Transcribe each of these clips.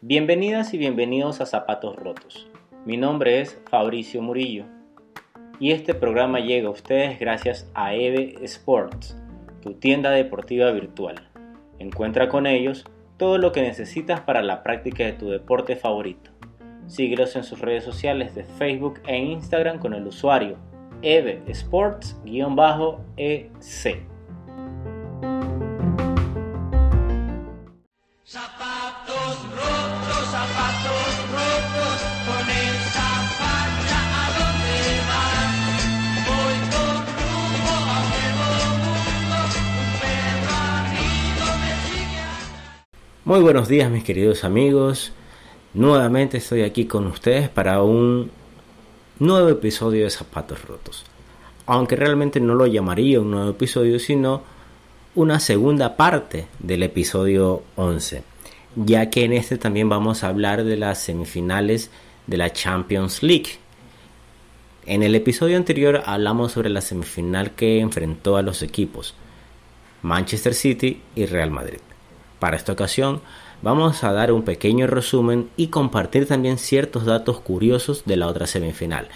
Bienvenidas y bienvenidos a Zapatos Rotos. Mi nombre es Fabricio Murillo y este programa llega a ustedes gracias a EVE Sports, tu tienda deportiva virtual. Encuentra con ellos todo lo que necesitas para la práctica de tu deporte favorito. Síguelos en sus redes sociales de Facebook e Instagram con el usuario EVE Sports-EC. Muy buenos días mis queridos amigos. Nuevamente estoy aquí con ustedes para un nuevo episodio de Zapatos Rotos. Aunque realmente no lo llamaría un nuevo episodio, sino una segunda parte del episodio 11. Ya que en este también vamos a hablar de las semifinales de la Champions League. En el episodio anterior hablamos sobre la semifinal que enfrentó a los equipos Manchester City y Real Madrid. Para esta ocasión vamos a dar un pequeño resumen y compartir también ciertos datos curiosos de la otra semifinal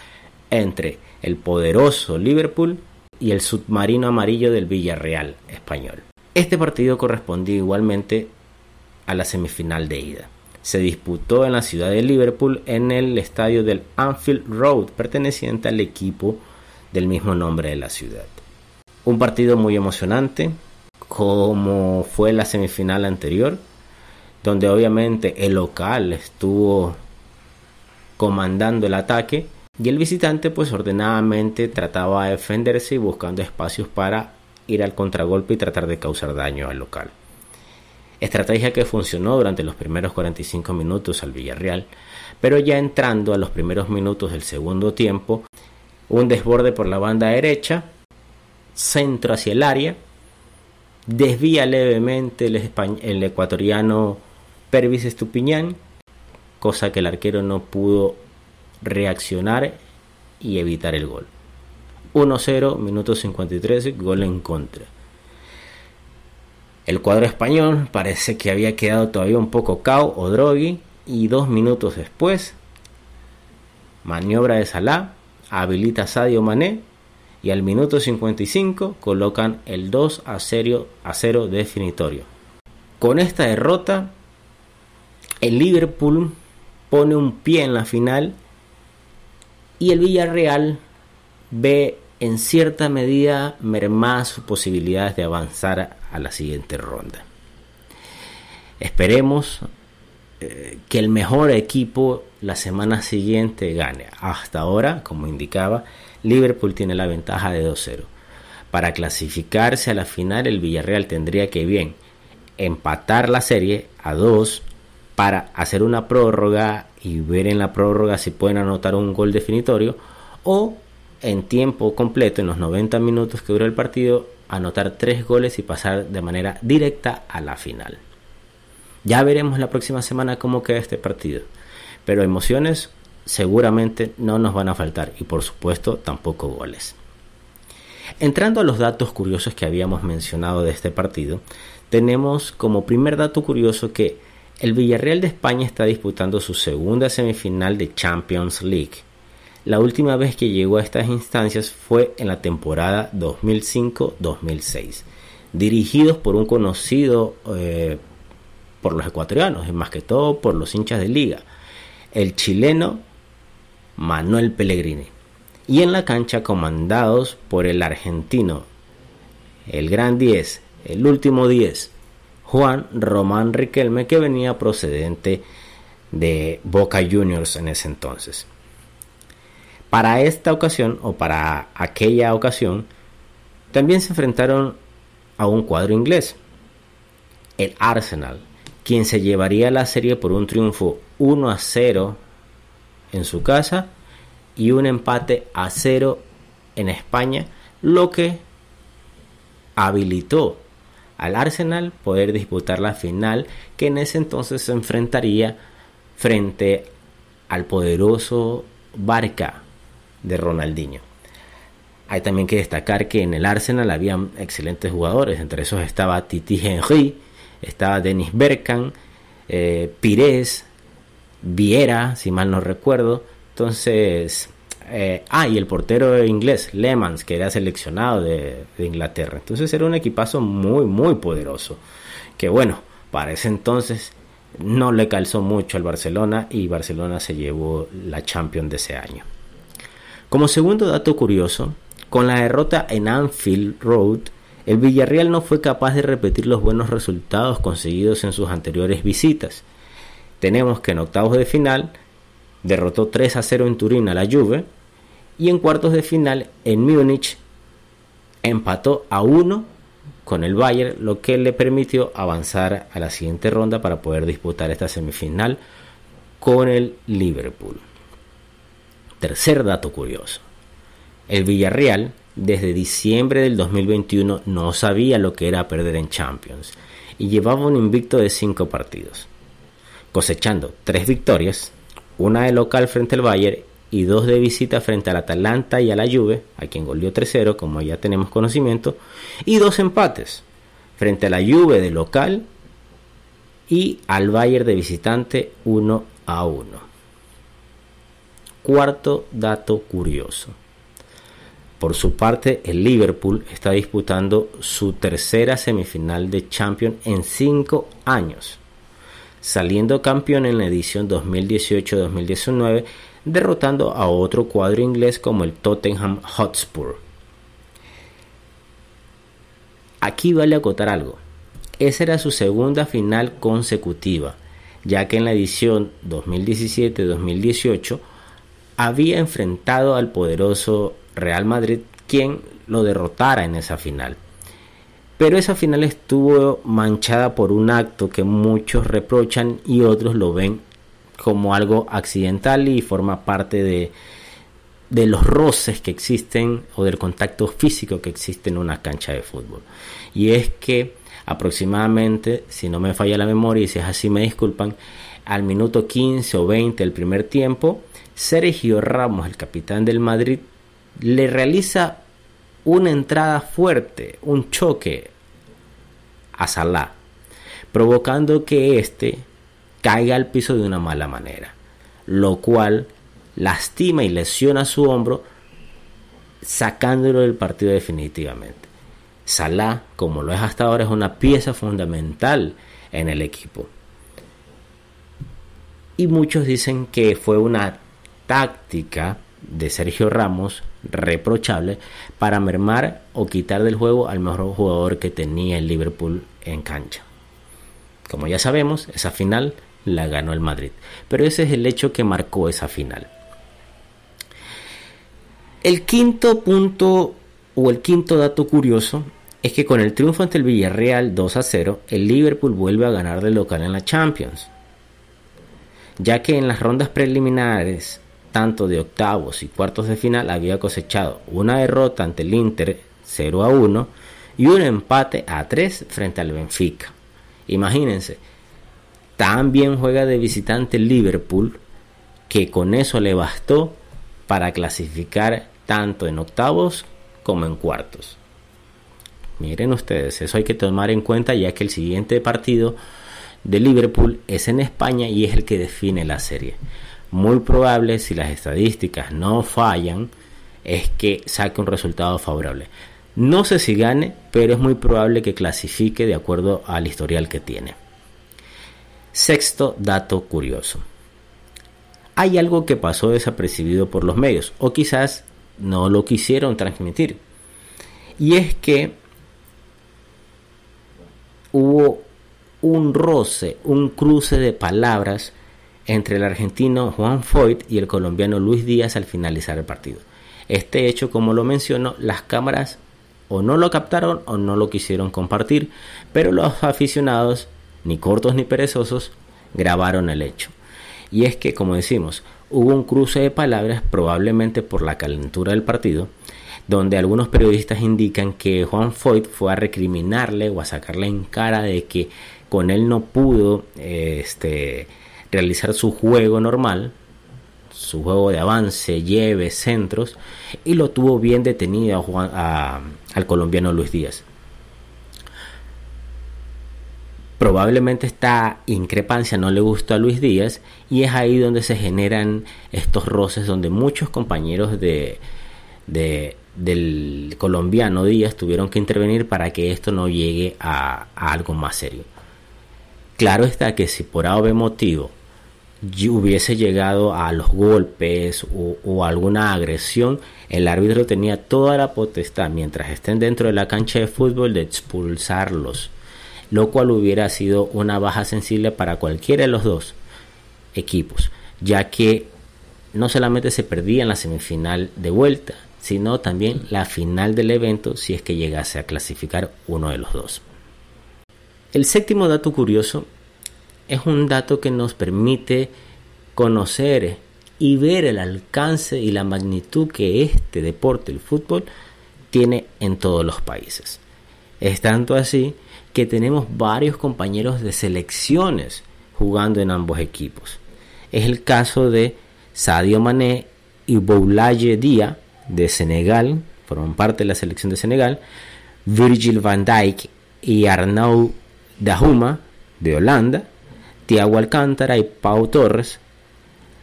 entre el poderoso Liverpool y el submarino amarillo del Villarreal español. Este partido correspondía igualmente a la semifinal de ida. Se disputó en la ciudad de Liverpool en el estadio del Anfield Road, perteneciente al equipo del mismo nombre de la ciudad. Un partido muy emocionante, como fue la semifinal anterior, donde obviamente el local estuvo comandando el ataque y el visitante pues ordenadamente trataba de defenderse y buscando espacios para ir al contragolpe y tratar de causar daño al local. Estrategia que funcionó durante los primeros 45 minutos al Villarreal, pero ya entrando a los primeros minutos del segundo tiempo, un desborde por la banda derecha, centro hacia el área, desvía levemente el, ecuatoriano Pervis Estupiñán, cosa que el arquero no pudo reaccionar y evitar el gol. 1-0, minuto 53, gol en contra. El cuadro español parece que había quedado todavía un poco cao o drogui y dos minutos después, maniobra de Salah, habilita a Sadio Mané y al minuto 55 colocan el 2 a 0, a 0 definitorio. Con esta derrota, el Liverpool pone un pie en la final y el Villarreal ve en cierta medida mermadas sus posibilidades de avanzar a la siguiente ronda. Esperemos eh, que el mejor equipo la semana siguiente gane. Hasta ahora, como indicaba, Liverpool tiene la ventaja de 2-0. Para clasificarse a la final, el Villarreal tendría que bien empatar la serie a 2 para hacer una prórroga y ver en la prórroga si pueden anotar un gol definitorio o en tiempo completo, en los 90 minutos que dura el partido, anotar 3 goles y pasar de manera directa a la final. Ya veremos la próxima semana cómo queda este partido. Pero emociones seguramente no nos van a faltar y por supuesto tampoco goles. Entrando a los datos curiosos que habíamos mencionado de este partido, tenemos como primer dato curioso que el Villarreal de España está disputando su segunda semifinal de Champions League. La última vez que llegó a estas instancias fue en la temporada 2005-2006, dirigidos por un conocido eh, por los ecuatorianos y más que todo por los hinchas de liga, el chileno Manuel Pellegrini, y en la cancha comandados por el argentino, el gran 10, el último 10, Juan Román Riquelme, que venía procedente de Boca Juniors en ese entonces. Para esta ocasión, o para aquella ocasión, también se enfrentaron a un cuadro inglés, el Arsenal, quien se llevaría la serie por un triunfo 1 a 0 en su casa y un empate a cero en España, lo que habilitó al Arsenal poder disputar la final que en ese entonces se enfrentaría frente al poderoso Barca de Ronaldinho. hay también que destacar que en el Arsenal había excelentes jugadores, entre esos estaba Titi Henry, estaba Denis Berkan, eh, Pires, Viera, si mal no recuerdo. Entonces, eh, ah, y el portero inglés, Lemans, que era seleccionado de, de, Inglaterra. Entonces era un equipazo muy, muy poderoso. Que bueno, para ese entonces no le calzó mucho al Barcelona y Barcelona se llevó la Champions de ese año. Como segundo dato curioso, con la derrota en Anfield Road, el Villarreal no fue capaz de repetir los buenos resultados conseguidos en sus anteriores visitas. Tenemos que en octavos de final derrotó 3 a 0 en Turín a la Juve y en cuartos de final en Múnich empató a 1 con el Bayern, lo que le permitió avanzar a la siguiente ronda para poder disputar esta semifinal con el Liverpool. Tercer dato curioso. El Villarreal desde diciembre del 2021 no sabía lo que era perder en Champions y llevaba un invicto de 5 partidos, cosechando 3 victorias, una de local frente al Bayern y dos de visita frente al Atalanta y a la Juve, a quien goleó 3-0, como ya tenemos conocimiento, y dos empates frente a la Juve de local y al Bayern de visitante 1 a 1. Cuarto dato curioso. Por su parte, el Liverpool está disputando su tercera semifinal de Champions en 5 años, saliendo campeón en la edición 2018-2019 derrotando a otro cuadro inglés como el Tottenham Hotspur. Aquí vale acotar algo. Esa era su segunda final consecutiva, ya que en la edición 2017-2018 había enfrentado al poderoso Real Madrid, quien lo derrotara en esa final. Pero esa final estuvo manchada por un acto que muchos reprochan y otros lo ven como algo accidental y forma parte de, de los roces que existen o del contacto físico que existe en una cancha de fútbol. Y es que aproximadamente, si no me falla la memoria y si es así me disculpan, al minuto 15 o 20 del primer tiempo, Sergio Ramos, el capitán del Madrid, le realiza una entrada fuerte, un choque a Salah, provocando que éste caiga al piso de una mala manera, lo cual lastima y lesiona su hombro, sacándolo del partido definitivamente. Salah, como lo es hasta ahora, es una pieza fundamental en el equipo. Y muchos dicen que fue una táctica de Sergio Ramos reprochable para mermar o quitar del juego al mejor jugador que tenía el Liverpool en cancha. Como ya sabemos, esa final la ganó el Madrid. Pero ese es el hecho que marcó esa final. El quinto punto o el quinto dato curioso es que con el triunfo ante el Villarreal 2 a 0, el Liverpool vuelve a ganar de local en la Champions. Ya que en las rondas preliminares, tanto de octavos y cuartos de final, había cosechado una derrota ante el Inter 0 a 1 y un empate a 3 frente al Benfica. Imagínense, también juega de visitante Liverpool, que con eso le bastó para clasificar tanto en octavos como en cuartos. Miren ustedes, eso hay que tomar en cuenta ya que el siguiente partido de Liverpool es en España y es el que define la serie. Muy probable, si las estadísticas no fallan, es que saque un resultado favorable. No sé si gane, pero es muy probable que clasifique de acuerdo al historial que tiene. Sexto dato curioso. Hay algo que pasó desapercibido por los medios, o quizás no lo quisieron transmitir. Y es que hubo un roce, un cruce de palabras entre el argentino Juan Foyt y el colombiano Luis Díaz al finalizar el partido. Este hecho, como lo menciono, las cámaras o no lo captaron o no lo quisieron compartir, pero los aficionados ni cortos ni perezosos, grabaron el hecho. Y es que, como decimos, hubo un cruce de palabras, probablemente por la calentura del partido, donde algunos periodistas indican que Juan Foyt fue a recriminarle o a sacarle en cara de que con él no pudo este, realizar su juego normal, su juego de avance, lleve, centros, y lo tuvo bien detenido al colombiano Luis Díaz. Probablemente esta increpancia no le gustó a Luis Díaz y es ahí donde se generan estos roces donde muchos compañeros de, del colombiano Díaz tuvieron que intervenir para que esto no llegue a, algo más serio. Claro está que si por algún motivo hubiese llegado a los golpes o, o, alguna agresión, el árbitro tenía toda la potestad, mientras estén dentro de la cancha de fútbol, de expulsarlos lo cual hubiera sido una baja sensible para cualquiera de los dos equipos, ya que no solamente se perdía en la semifinal de vuelta, sino también la final del evento si es que llegase a clasificar uno de los dos. El séptimo dato curioso es un dato que nos permite conocer y ver el alcance y la magnitud que este deporte, el fútbol, tiene en todos los países. Es tanto así que tenemos varios compañeros de selecciones jugando en ambos equipos. Es el caso de Sadio Mané y Boulaye Dia de Senegal, forman parte de la selección de Senegal, Virgil van Dijk y Arnaud Dahuma de Holanda, Thiago Alcántara y Pau Torres,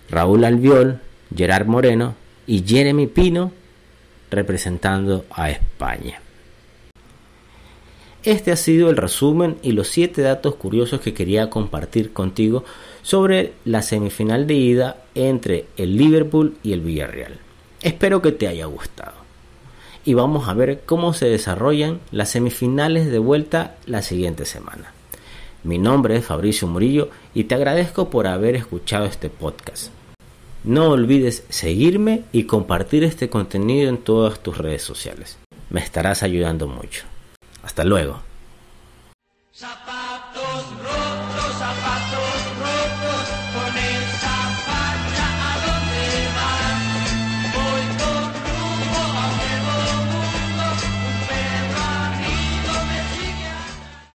Raúl Albiol, Gerard Moreno y Jeremy Pino representando a España. Este ha sido el resumen y los 7 datos curiosos que quería compartir contigo sobre la semifinal de ida entre el Liverpool y el Villarreal. Espero que te haya gustado. Y vamos a ver cómo se desarrollan las semifinales de vuelta la siguiente semana. Mi nombre es Fabricio Murillo y te agradezco por haber escuchado este podcast. No olvides seguirme y compartir este contenido en todas tus redes sociales. Me estarás ayudando mucho. Hasta luego.